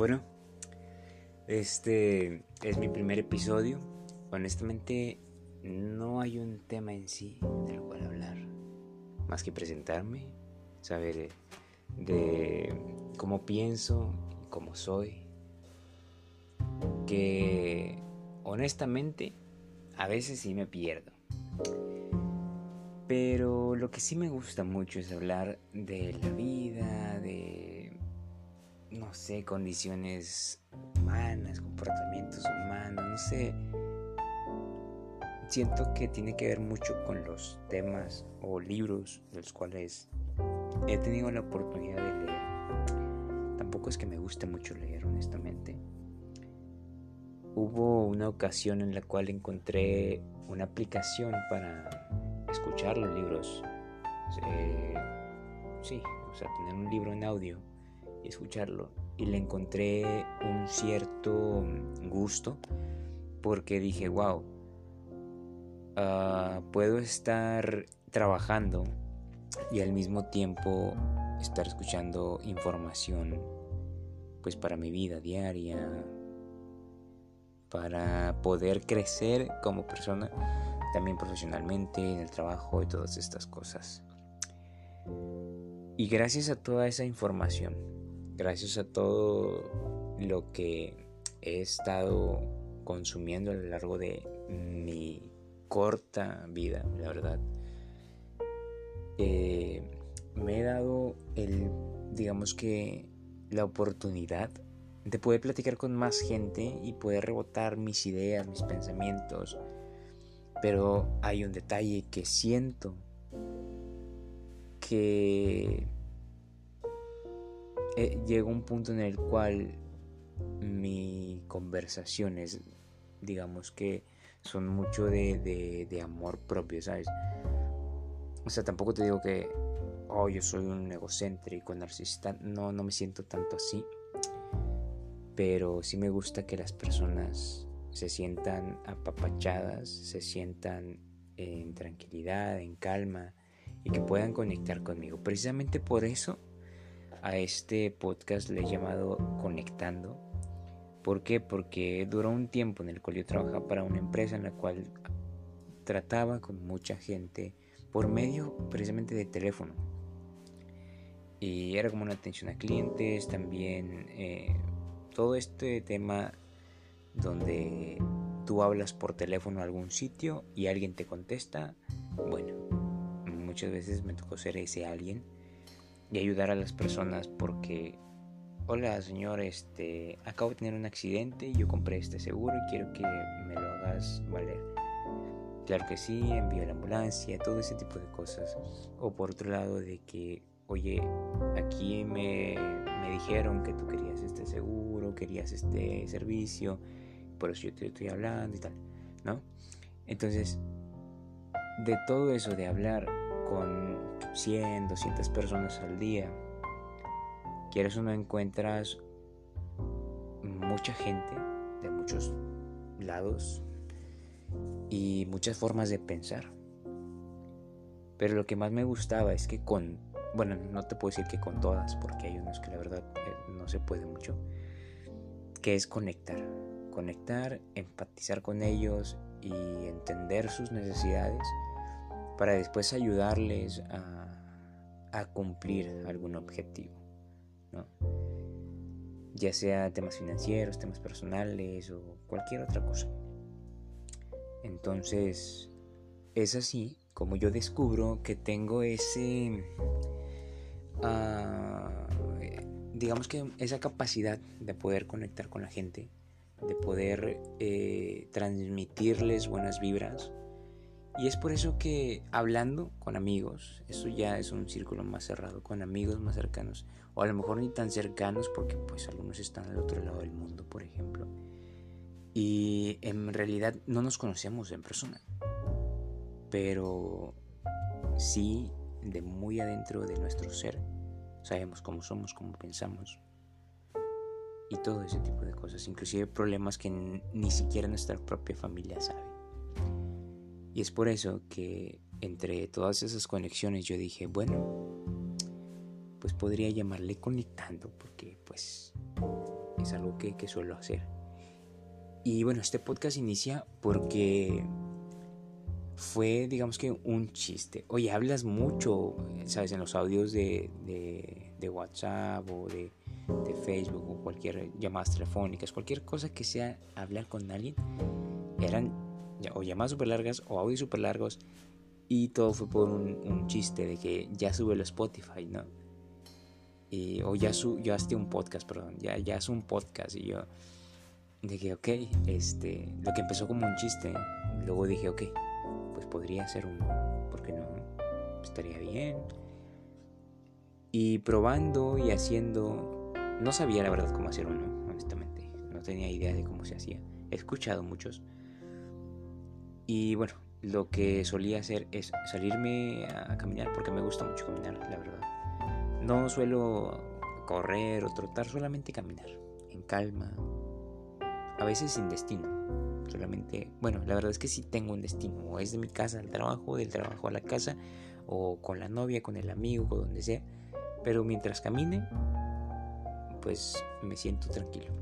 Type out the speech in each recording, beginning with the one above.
Bueno, este es mi primer episodio. Honestamente, no hay un tema en sí del cual hablar, más que presentarme, saber de cómo pienso, cómo soy, que honestamente a veces sí me pierdo. Pero lo que sí me gusta mucho es hablar de la vida, de, no sé, condiciones humanas, comportamientos humanos, no sé. Siento que tiene que ver mucho con los temas o libros de los cuales he tenido la oportunidad de leer. Tampoco es que me guste mucho leer, honestamente. Hubo una ocasión en la cual encontré una aplicación para escuchar los libros. Eh, sí, o sea, tener un libro en audio escucharlo. Y le encontré un cierto gusto porque dije, wow, ah, puedo estar trabajando y al mismo tiempo estar escuchando información pues para mi vida diaria, para poder crecer como persona, también profesionalmente, en el trabajo y todas estas cosas. Y gracias a toda esa información, gracias a todo lo que he estado consumiendo a lo largo de mi corta vida, la verdad, eh, me he dado el, digamos que, la oportunidad de poder platicar con más gente y poder rebotar mis ideas, mis pensamientos. Pero hay un detalle que siento que eh, un punto en el cual mi conversaciones, digamos que son mucho de, de amor propio, ¿sabes? O sea, tampoco te digo que, oh, yo soy un egocéntrico, narcisista. No, no me siento tanto así pero sí me gusta que las personas se sientan apapachadas, se sientan en tranquilidad, en calma y que puedan conectar conmigo. Precisamente por eso a este podcast le he llamado Conectando. ¿Por qué? Porque duró un tiempo en el cual yo trabajaba para una empresa en la cual trataba con mucha gente por medio precisamente de teléfono. Y era como una atención a clientes, también eh, todo este tema donde tú hablas por teléfono a algún sitio y alguien te contesta, bueno, muchas veces me tocó ser ese alguien y ayudar a las personas porque, hola señor, este, acabo de tener un accidente y yo compré este seguro y quiero que me lo hagas valer. Claro que sí, envío la ambulancia, todo ese tipo de cosas. O por otro lado de que, oye, aquí me, me dijeron que tú querías este seguro, querías este servicio, por eso yo te estoy hablando y tal, ¿no? Entonces, de todo eso de hablar con 100, 200 personas al día, quieres o no encuentras mucha gente de muchos lados y muchas formas de pensar. Pero lo que más me gustaba es que con bueno, no te puedo decir que con todas, porque hay unos que la verdad eh, no se puede mucho, que es conectar, conectar, empatizar con ellos y entender sus necesidades para después ayudarles a, cumplir algún objetivo, ¿no? ya sea temas financieros, temas personales o cualquier otra cosa. Entonces, es así como yo descubro que tengo ese digamos que esa capacidad de poder conectar con la gente, de poder eh, transmitirles buenas vibras. Y es por eso que hablando con amigos, eso ya es un círculo más cerrado, con amigos más cercanos, o a lo mejor ni tan cercanos porque pues algunos están al otro lado del mundo, por ejemplo. Y en realidad no nos conocemos en persona, pero sí de muy adentro de nuestro ser. Sabemos cómo somos, cómo pensamos y todo ese tipo de cosas, inclusive problemas que ni siquiera nuestra propia familia sabe. Y es por eso que entre todas esas conexiones yo dije, bueno, pues podría llamarle conectando, porque pues es algo que, que suelo hacer. Y bueno, este podcast inicia porque fue, digamos que, un chiste. Oye, hablas mucho, ¿sabes? En los audios de, de, WhatsApp o de, Facebook o cualquier llamadas telefónicas, cualquier cosa que sea hablar con alguien, eran o llamadas súper largas o audios súper largos. Y todo fue por un, chiste de que ya sube el Spotify, ¿no? Y, o ya, su, ya un podcast, perdón, ya, ya es un podcast. Y yo, que, ok, este, lo que empezó como un chiste, luego dije, ok, pues podría ser uno, porque no? Estaría bien. Y probando y haciendo, no sabía la verdad cómo hacer uno, honestamente. No tenía idea de cómo se hacía. He escuchado muchos. Y bueno, lo que solía hacer es salirme a caminar, porque me gusta mucho caminar, la verdad. No suelo correr o trotar, solamente caminar, en calma, a veces sin destino solamente, bueno, la verdad es que sí tengo un destino, o es de mi casa al trabajo, del trabajo a la casa, o con la novia, con el amigo, o donde sea, pero mientras camine, pues me siento tranquilo.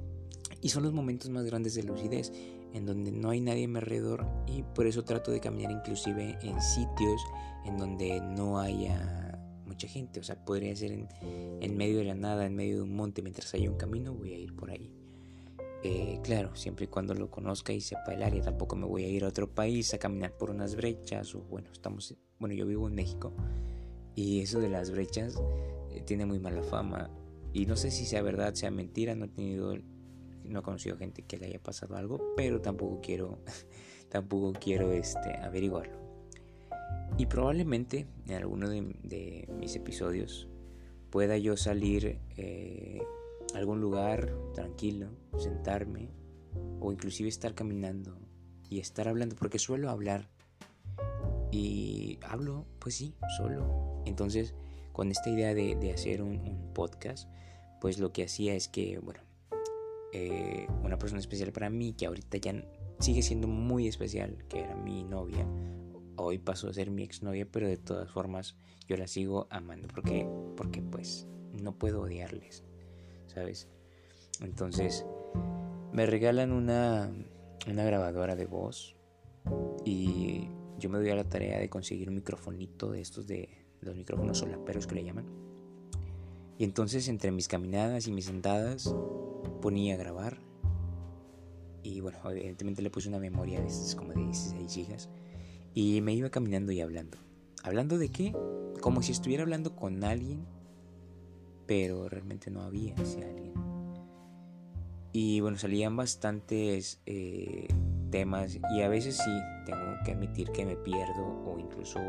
Y son los momentos más grandes de lucidez, en donde no hay nadie a mi alrededor y por eso trato de caminar inclusive en sitios en donde no haya mucha gente. O sea, podría ser en, en medio de la nada, en medio de un monte, mientras haya un camino, voy a ir por ahí. Eh, claro, siempre y cuando lo conozca y sepa el área, tampoco me voy a ir a otro país a caminar por unas brechas o bueno, estamos, bueno, yo vivo en México y eso de las brechas eh, tiene muy mala fama y no sé si sea verdad, sea mentira, no he tenido, no he conocido gente que le haya pasado algo, pero tampoco quiero, tampoco quiero este, averiguarlo. Y probablemente en alguno de, mis episodios pueda yo salir eh, algún lugar tranquilo, sentarme o inclusive estar caminando y estar hablando, porque suelo hablar y hablo, pues sí, solo. Entonces, con esta idea de, hacer un, podcast, pues lo que hacía es que, bueno, eh, una persona especial para mí, que ahorita ya sigue siendo muy especial, que era mi novia, hoy pasó a ser mi exnovia, pero de todas formas yo la sigo amando, porque, porque pues no puedo odiarles. ¿sabes? Entonces me regalan una, una grabadora de voz y yo me doy a la tarea de conseguir un microfonito de estos de los micrófonos solaperos que le llaman. Y entonces entre mis caminadas y mis sentadas ponía a grabar. Y bueno, evidentemente le puse una memoria de como de 16 gigas. Y me iba caminando y hablando. ¿Hablando de qué? Como si estuviera hablando con alguien pero realmente no había ese alguien. Y bueno, salían bastantes eh, temas y a veces sí, tengo que admitir que me pierdo o incluso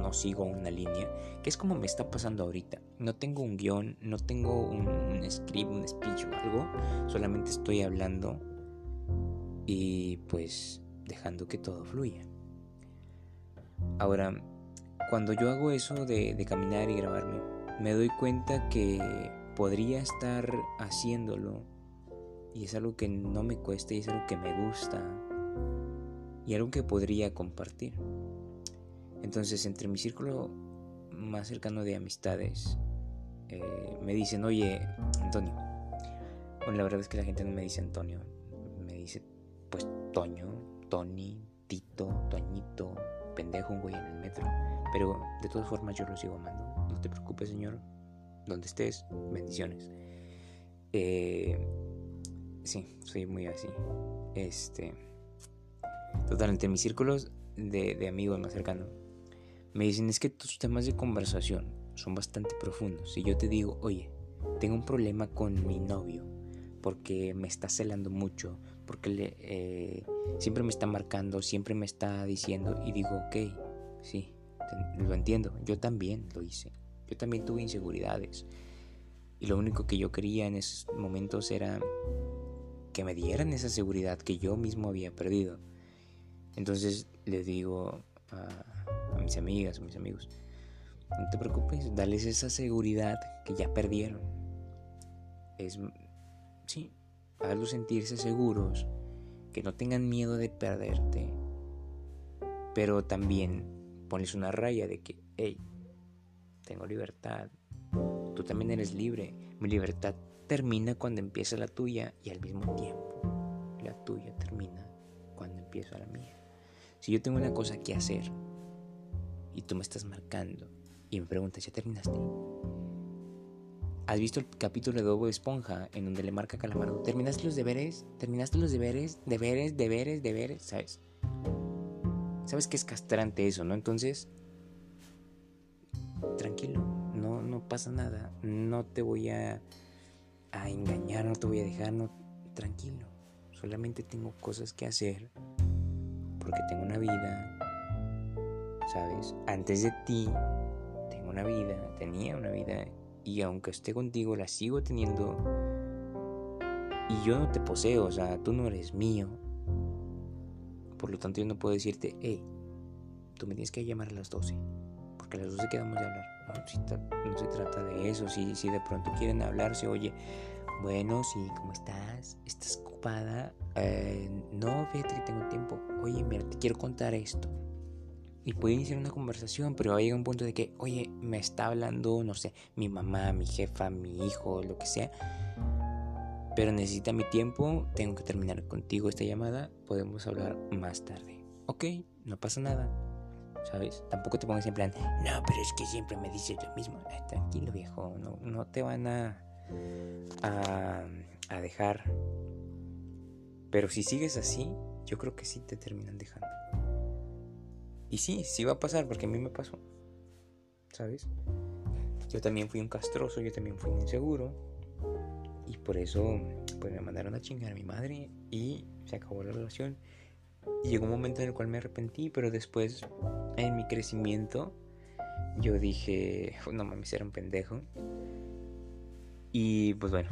no sigo una línea, que es como me está pasando ahorita. No tengo un guion, no tengo un, un script, un speech o algo, solamente estoy hablando y pues dejando que todo fluya. Ahora, cuando yo hago eso de, de caminar y grabarme, me doy cuenta que podría estar haciéndolo y es algo que no me cuesta y es algo que me gusta y algo que podría compartir. Entonces, entre mi círculo más cercano de amistades, eh, me dicen, oye, Antonio. Bueno, la verdad es que la gente no me dice Antonio, me dice, pues, Toño, Tony, Tito, Toñito, pendejo, un güey en el metro. Pero de todas formas yo lo sigo amando. No te preocupes, Señor. Donde estés, bendiciones. Eh, sí, soy muy así. Este. Total, entre mis círculos de, amigos más cercanos, me dicen es que tus temas de conversación son bastante profundos. Si yo te digo, oye, tengo un problema con mi novio porque me está celando mucho, porque eh, siempre me está marcando, siempre me está diciendo y digo, ok, sí, lo entiendo, yo también lo hice, yo también tuve inseguridades y lo único que yo quería en esos momentos era que me dieran esa seguridad que yo mismo había perdido. Entonces les digo a, mis amigas, a mis amigos, no te preocupes, dales esa seguridad que ya perdieron. Es, sí, hazlos sentirse seguros, que no tengan miedo de perderte, pero también pones una raya de que, hey, tengo libertad, tú también eres libre, mi libertad termina cuando empieza la tuya y al mismo tiempo la tuya termina cuando empieza la mía. Si yo tengo una cosa que hacer y tú me estás marcando y me preguntas, ¿ya terminaste? ¿Has visto el capítulo de Bobo Esponja en donde le marca a Calamardo? ¿Terminaste los deberes? ¿Terminaste los deberes? ¿Deberes? ¿Deberes? ¿Deberes? ¿Sabes? Sabes que es castrante eso, ¿no? Entonces, tranquilo, no, no pasa nada. No te voy a, a engañar, no te voy a dejar, no, tranquilo. Solamente tengo cosas que hacer porque tengo una vida, ¿sabes? Antes de ti, tengo una vida, tenía una vida y aunque esté contigo la sigo teniendo y yo no te poseo, o sea, tú no eres mío. Por lo tanto yo no puedo decirte, hey, tú me tienes que llamar a las 12, porque a las 12 quedamos de hablar. No, no se trata de eso, si, si de pronto quieren hablarse, oye, bueno, sí, ¿cómo estás? ¿Estás ocupada? Eh, no, fíjate que tengo tiempo. Oye, mira, te quiero contar esto y puede iniciar una conversación, pero llega un punto de que, oye, me está hablando, no sé, mi mamá, mi jefa, mi hijo, lo que sea, pero necesita mi tiempo, tengo que terminar contigo esta llamada, podemos hablar más tarde. Ok, no pasa nada, ¿sabes? Tampoco te pongas en plan, no, pero es que siempre me dices lo mismo. tranquilo, viejo, no, no te van a, a, dejar. Pero si sigues así, yo creo que sí te terminan dejando. Y sí, sí va a pasar porque a mí me pasó. ¿Sabes? Yo también fui un castroso, yo también fui un inseguro. Y por eso pues me mandaron a chingar a mi madre y se acabó la relación. Llegó un momento en el cual me arrepentí, pero después en mi crecimiento yo dije, no mames, era un pendejo. Y pues bueno,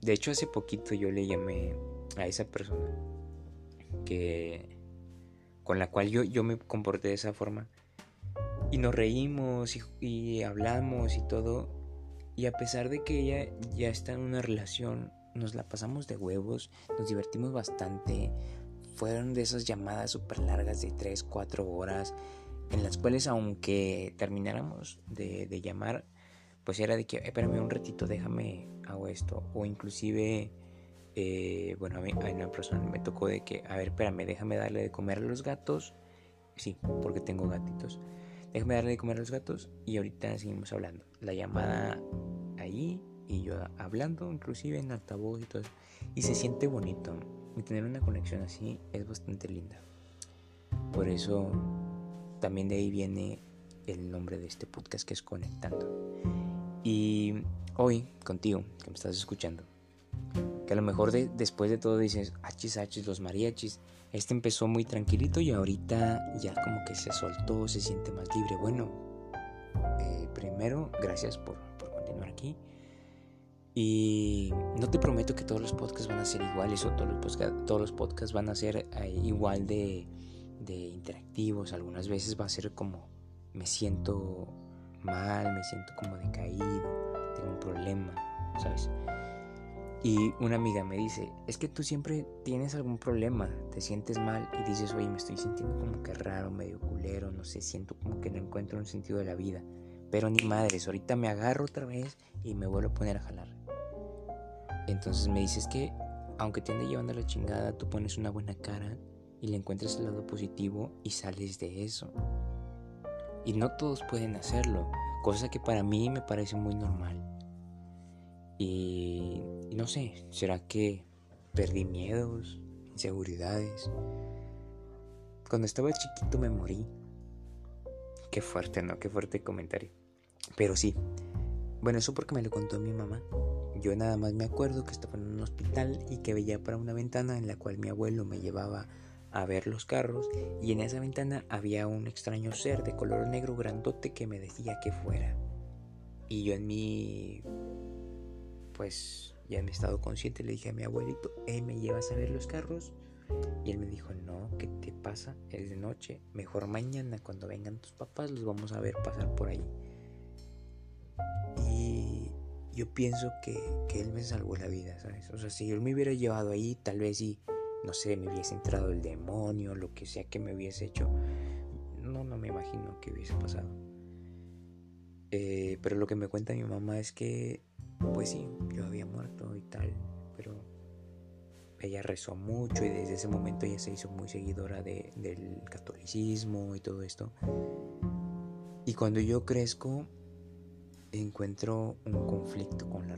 de hecho hace poquito yo le llamé a esa persona que con la cual yo, yo me comporté de esa forma. Y nos reímos y, hablamos y todo. Y a pesar de que ella ya está en una relación, nos la pasamos de huevos, nos divertimos bastante. Fueron de esas llamadas súper largas de 3, 4 horas, en las cuales aunque termináramos de, de llamar, pues era de que, espérame un ratito, déjame, hago esto. O inclusive eh, bueno, a mí a una persona me tocó de que, a ver, espérame, déjame darle de comer a los gatos. Sí, porque tengo gatitos. Déjame darle de comer a los gatos y ahorita seguimos hablando. La llamada ahí y yo hablando, inclusive en altavoz y todo eso. Y se siente bonito. Y tener una conexión así es bastante linda. Por eso también de ahí viene el nombre de este podcast que es Conectando. Y hoy contigo, que me estás escuchando, que a lo mejor después de todo dices, achis, achis, los mariachis. Este empezó muy tranquilito y ahorita ya como que se soltó, se siente más libre. Bueno, eh, primero, gracias por, continuar aquí. Y no te prometo que todos los podcasts van a ser iguales o todos los, podcasts, todos los podcasts van a ser eh, igual de, de interactivos. Algunas veces va a ser como me siento mal, me siento como decaído, tengo un problema, ¿sabes? Y una amiga me dice, es que tú siempre tienes algún problema, te sientes mal y dices, oye, me estoy sintiendo como que raro, medio culero, no sé, siento como que no encuentro un sentido de la vida. Pero ni madres, ahorita me agarro otra vez y me vuelvo a poner a jalar. Entonces me dices que, aunque te ande llevando la chingada, tú pones una buena cara y le encuentras el lado positivo y sales de eso. Y no todos pueden hacerlo, cosa que para mí me parece muy normal. Y, no sé, ¿será que perdí miedos, inseguridades? Cuando estaba chiquito me morí. Qué fuerte, ¿no? Qué fuerte comentario. Pero sí. Bueno, eso porque me lo contó mi mamá. Yo nada más me acuerdo que estaba en un hospital y que veía para una ventana en la cual mi abuelo me llevaba a ver los carros y en esa ventana había un extraño ser de color negro grandote que me decía que fuera. Y yo en mi pues ya en mi estado consciente le dije a mi abuelito, ¿me llevas a ver los carros? Y él me dijo, no, ¿qué te pasa? Es de noche, mejor mañana cuando vengan tus papás los vamos a ver pasar por ahí. Y yo pienso que, que él me salvó la vida, ¿sabes? O sea, si él me hubiera llevado ahí, tal vez sí, no sé, me hubiese entrado el demonio, lo que sea que me hubiese hecho. No, no me imagino que hubiese pasado. Eh, pero lo que me cuenta mi mamá es que pues sí, yo había muerto y tal, pero ella rezó mucho y desde ese momento ella se hizo muy seguidora del catolicismo y todo esto. Y cuando yo crezco, encuentro un conflicto con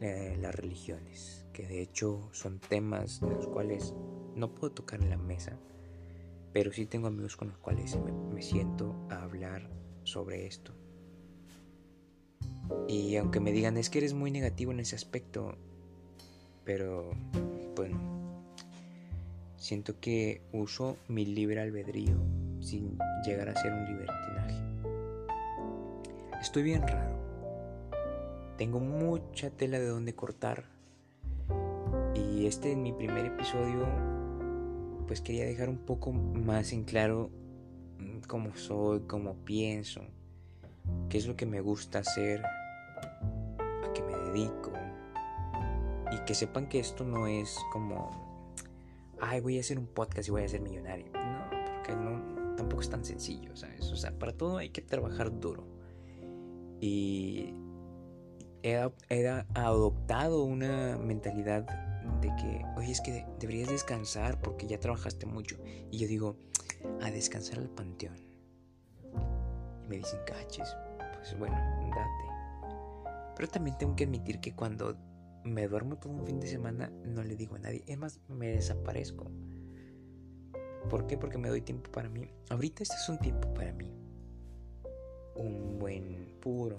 eh, las, religiones, que de hecho son temas de los cuales no puedo tocar en la mesa, pero sí tengo amigos con los cuales me siento a hablar sobre esto. Y aunque me digan es que eres muy negativo en ese aspecto, pero bueno, siento que uso mi libre albedrío sin llegar a ser un libertinaje. Estoy bien raro. Tengo mucha tela de donde cortar. Y este es mi primer episodio, pues quería dejar un poco más en claro mm, cómo soy, cómo pienso, qué es lo que me gusta hacer, a qué me dedico. Y que sepan que esto no es como, ay, voy a hacer un podcast y voy a ser millonario. No, porque no, tampoco es tan sencillo, ¿sabes? O sea, para todo hay que trabajar duro. Y he, adoptado una mentalidad de que, oye, es que deberías descansar porque ya trabajaste mucho. Y yo digo, a descansar al panteón. Y me dicen, caches, pues bueno, date. Pero también tengo que admitir que cuando me duermo todo un fin de semana no le digo a nadie. Es más, me desaparezco. ¿Por qué? Porque me doy tiempo para mí. Ahorita este es un tiempo para mí. Un buen puro,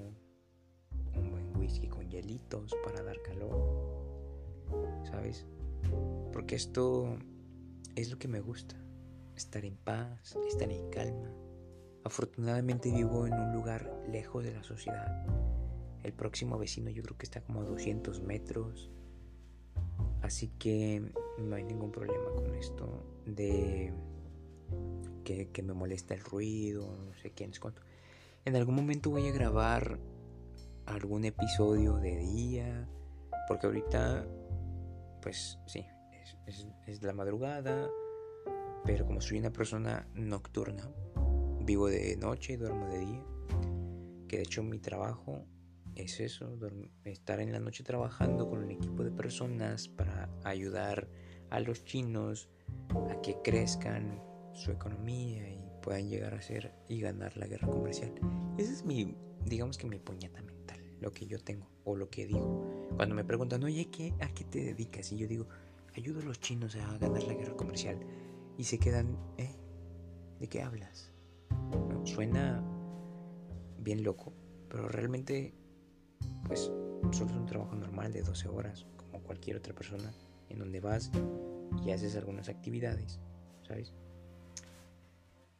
whisky con hielitos para dar calor. ¿Sabes? Porque esto es lo que me gusta. Estar en paz, estar en calma Afortunadamente vivo en un lugar lejos de la sociedad. El próximo vecino yo creo que está como a 200 metros. Así que no hay ningún problema con esto de que, me molesta el ruido, no sé quién es cuánto. En algún momento voy a grabar algún episodio de día, porque ahorita, pues sí, es, la madrugada, pero como soy una persona nocturna, vivo de noche y duermo de día. Que de hecho mi trabajo es eso, estar en la noche trabajando con un equipo de personas para ayudar a los chinos a que crezcan su economía y puedan llegar a ser y ganar la guerra comercial. Esa es mi, digamos que mi puñeta mental, lo que yo tengo o lo que digo. Cuando me preguntan, oye, ¿qué, ¿a qué te dedicas? Y yo digo, ayudo a los chinos a ganar la guerra comercial. Y se quedan, ¿eh? ¿De qué hablas? Suena bien loco, pero realmente pues solo es un trabajo normal de 12 horas, como cualquier otra persona, en donde vas y haces algunas actividades, ¿sabes?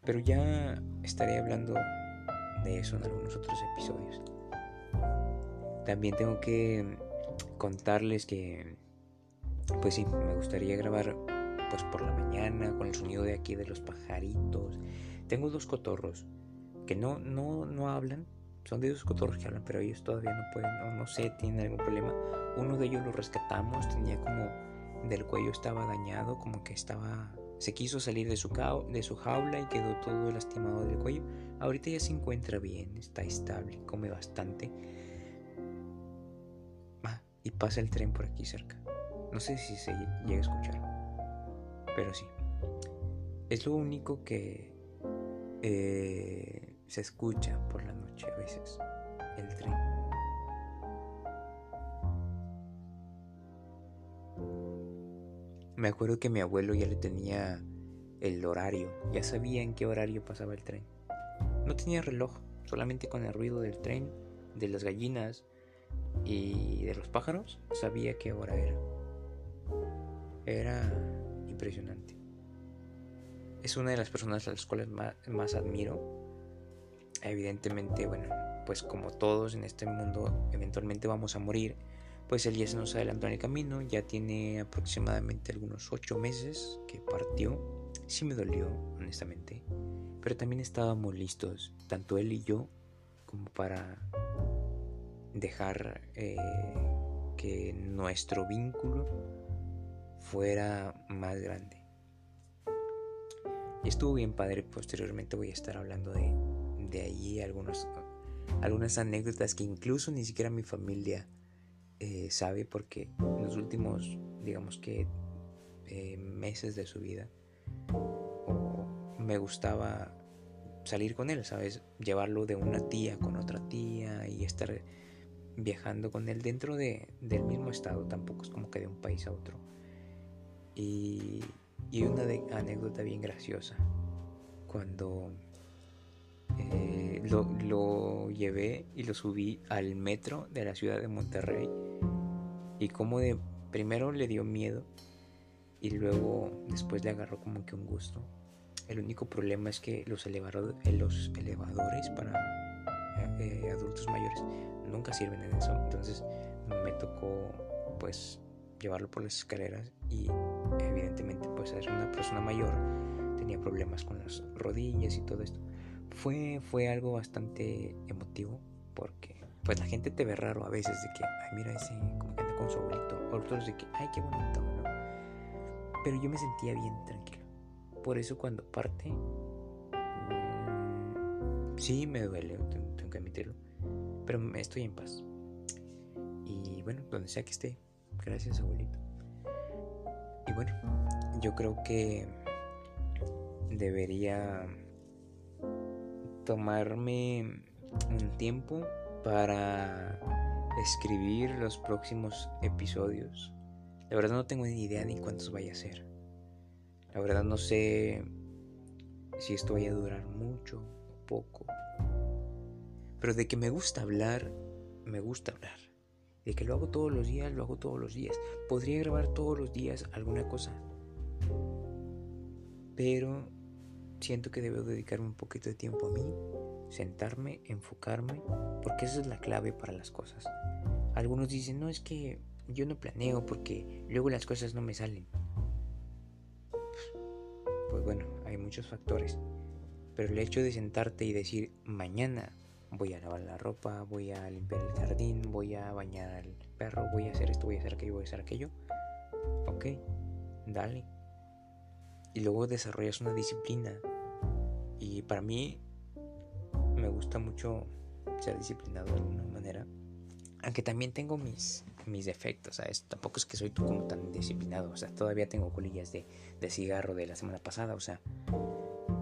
Pero ya estaré hablando de eso en algunos otros episodios. También tengo que contarles que, pues sí, me gustaría grabar pues por la mañana con el sonido de aquí de los pajaritos tengo dos cotorros que no, no, no hablan. Son de dos cotorros que hablan, pero ellos todavía no pueden, no, no sé, tienen algún problema. Uno de ellos lo rescatamos, tenía como del cuello estaba dañado, como que estaba se quiso salir de su, de su jaula y quedó todo lastimado del cuello. Ahorita ya se encuentra bien, está estable, come bastante. Y pasa el tren por aquí cerca. No sé si se llega a escuchar, pero sí. Es lo único que eh, se escucha por la noche a veces el tren. Me acuerdo que mi abuelo ya le tenía el horario, ya sabía en qué horario pasaba el tren. No tenía reloj, solamente con el ruido del tren, de las gallinas y de los pájaros, sabía qué hora era. Era impresionante es una de las personas a las cuales más, admiro. Evidentemente, bueno, pues como todos en este mundo, eventualmente vamos a morir. Pues él ya se nos adelantó en el camino, ya tiene aproximadamente algunos ocho meses que partió. Sí me dolió, honestamente. Pero también estábamos listos, tanto él y yo, como para dejar eh, que nuestro vínculo fuera más grande. Y estuvo bien padre. Posteriormente voy a estar hablando de, de ahí algunos, algunas anécdotas que incluso ni siquiera mi familia eh, sabe porque en los últimos, digamos que, eh, meses de su vida, me gustaba salir con él, ¿sabes? Llevarlo de una tía con otra tía y estar viajando con él dentro de, del mismo estado, tampoco es como que de un país a otro. Y, y una anécdota bien graciosa, cuando eh, lo, lo, llevé y lo subí al metro de la ciudad de Monterrey y como de primero le dio miedo y luego después le agarró como que un gusto. El único problema es que los, elevadores, los elevadores para eh, adultos mayores nunca sirven en eso. Entonces me tocó pues llevarlo por las escaleras y evidentemente pues ser una persona mayor tenía problemas con las rodillas y todo esto. Fue, fue algo bastante emotivo porque pues la gente te ve raro a veces de que, ay mira ese como que anda con su abuelito, otros de que, ay qué bonito, ¿no? Pero yo me sentía bien tranquilo. Por eso cuando parte, mmm, sí me duele, tengo que admitirlo pero estoy en paz. Y bueno, donde sea que esté, gracias abuelito. Y bueno, yo creo que debería tomarme un tiempo para escribir los próximos episodios. La verdad no tengo ni idea ni cuántos vaya a ser. La verdad no sé si esto vaya a durar mucho o poco. Pero de que me gusta hablar, me gusta hablar. De que lo hago todos los días, lo hago todos los días. Podría grabar todos los días alguna cosa. Pero siento que debo dedicarme un poquito de tiempo a mí, sentarme, enfocarme, porque esa es la clave para las cosas. Algunos dicen, no es que yo no planeo porque luego las cosas no me salen. Pues bueno, hay muchos factores. Pero el hecho de sentarte y decir, mañana voy a lavar la ropa, voy a limpiar el jardín, voy a bañar al perro, voy a hacer esto, voy a hacer aquello, voy a hacer aquello. Ok, dale. Y luego desarrollas una disciplina. Y para mí me gusta mucho ser disciplinado de alguna manera. Aunque también tengo mis, mis defectos, ¿sabes? Tampoco es que soy tú como tan disciplinado. O sea, todavía tengo colillas de, de cigarro de la semana pasada. O sea,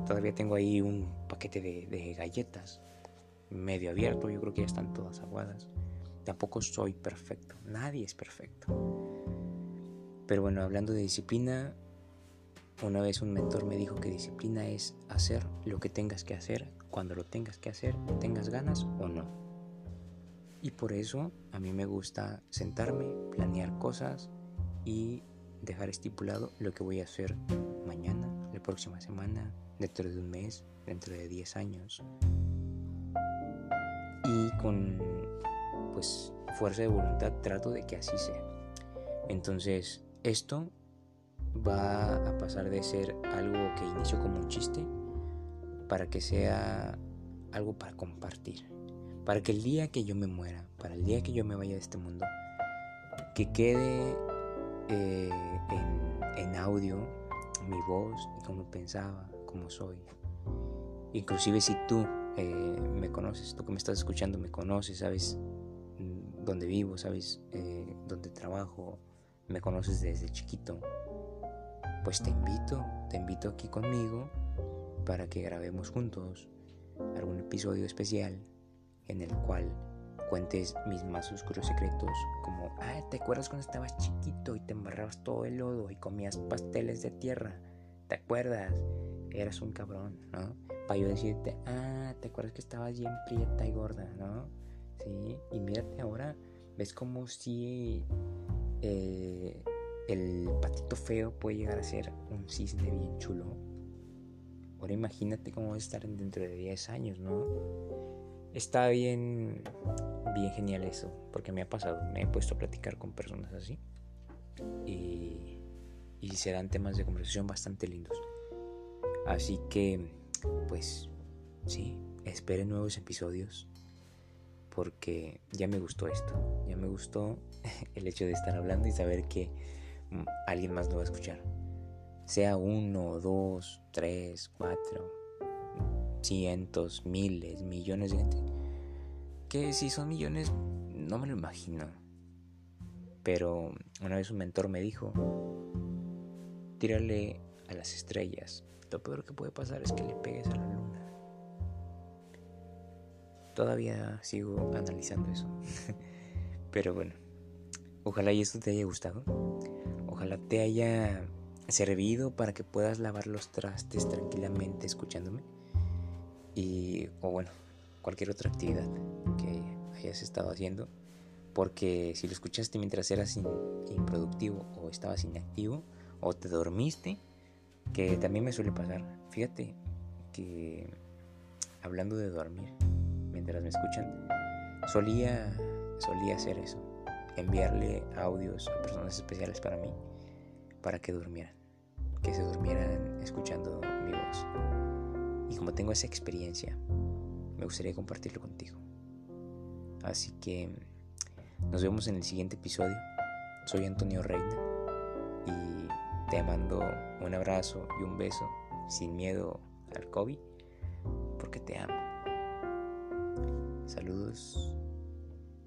todavía tengo ahí un paquete de, de galletas medio abierto, yo creo que ya están todas aguadas. Tampoco soy perfecto, nadie es perfecto. Pero bueno, hablando de disciplina, una vez un mentor me dijo que disciplina es hacer lo que tengas que hacer, cuando lo tengas que hacer, tengas ganas o no. Y por eso a mí me gusta sentarme, planear cosas y dejar estipulado lo que voy a hacer mañana, la próxima semana, dentro de un mes, dentro de 10 años, con pues fuerza de voluntad trato de que así sea. Entonces esto va a pasar de ser algo que inició como un chiste para que sea algo para compartir. Para que el día que yo me muera, para el día que yo me vaya de este mundo, que quede eh, en, audio mi voz, cómo pensaba, cómo soy. Inclusive si tú eh, me conoces, tú que me estás escuchando me conoces, sabes mm, dónde vivo, sabes eh, dónde trabajo, me conoces desde chiquito, pues te invito, te invito aquí conmigo para que grabemos juntos algún episodio especial en el cual cuentes mis más oscuros secretos, como, ah, ¿te acuerdas cuando estabas chiquito y te embarrabas todo el lodo y comías pasteles de tierra? ¿Te acuerdas? Eras un cabrón, ¿no? Para yo decirte, ah, ¿te acuerdas que estabas bien prieta y gorda, no? Sí, y mírate ahora, ves como si eh, el patito feo puede llegar a ser un cisne bien chulo. Ahora imagínate cómo va a estar dentro de 10 años, ¿no? Está bien, bien genial eso, porque me ha pasado, me he puesto a platicar con personas así y, y serán temas de conversación bastante lindos. Así que pues sí, esperen nuevos episodios porque ya me gustó esto, ya me gustó el hecho de estar hablando y saber que mm, alguien más lo va a escuchar. Sea uno, dos, tres, cuatro, cientos, miles, millones de gente. Que si son millones, no me lo imagino. Pero una vez un mentor me dijo, tírale a las estrellas. Lo peor que puede pasar es que le pegues a la luna. Todavía sigo analizando eso. Pero bueno, ojalá y esto te haya gustado. Ojalá te haya servido para que puedas lavar los trastes tranquilamente escuchándome. Y, o bueno, cualquier otra actividad que hayas estado haciendo. Porque si lo escuchaste mientras eras improductivo o estabas inactivo o te dormiste, que también me suele pasar. Fíjate que hablando de dormir mientras me escuchan, solía, solía hacer eso. Enviarle audios a personas especiales para mí para que durmieran, que se durmieran escuchando mi voz. Y como tengo esa experiencia, me gustaría compartirlo contigo. Así que nos vemos en el siguiente episodio. Soy Antonio Reina y te mando un abrazo y un beso sin miedo al COVID porque te amo. Saludos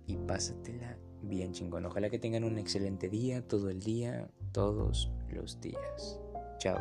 y pásatela bien chingón. Ojalá que tengan un excelente día, todo el día, todos los días. Chao.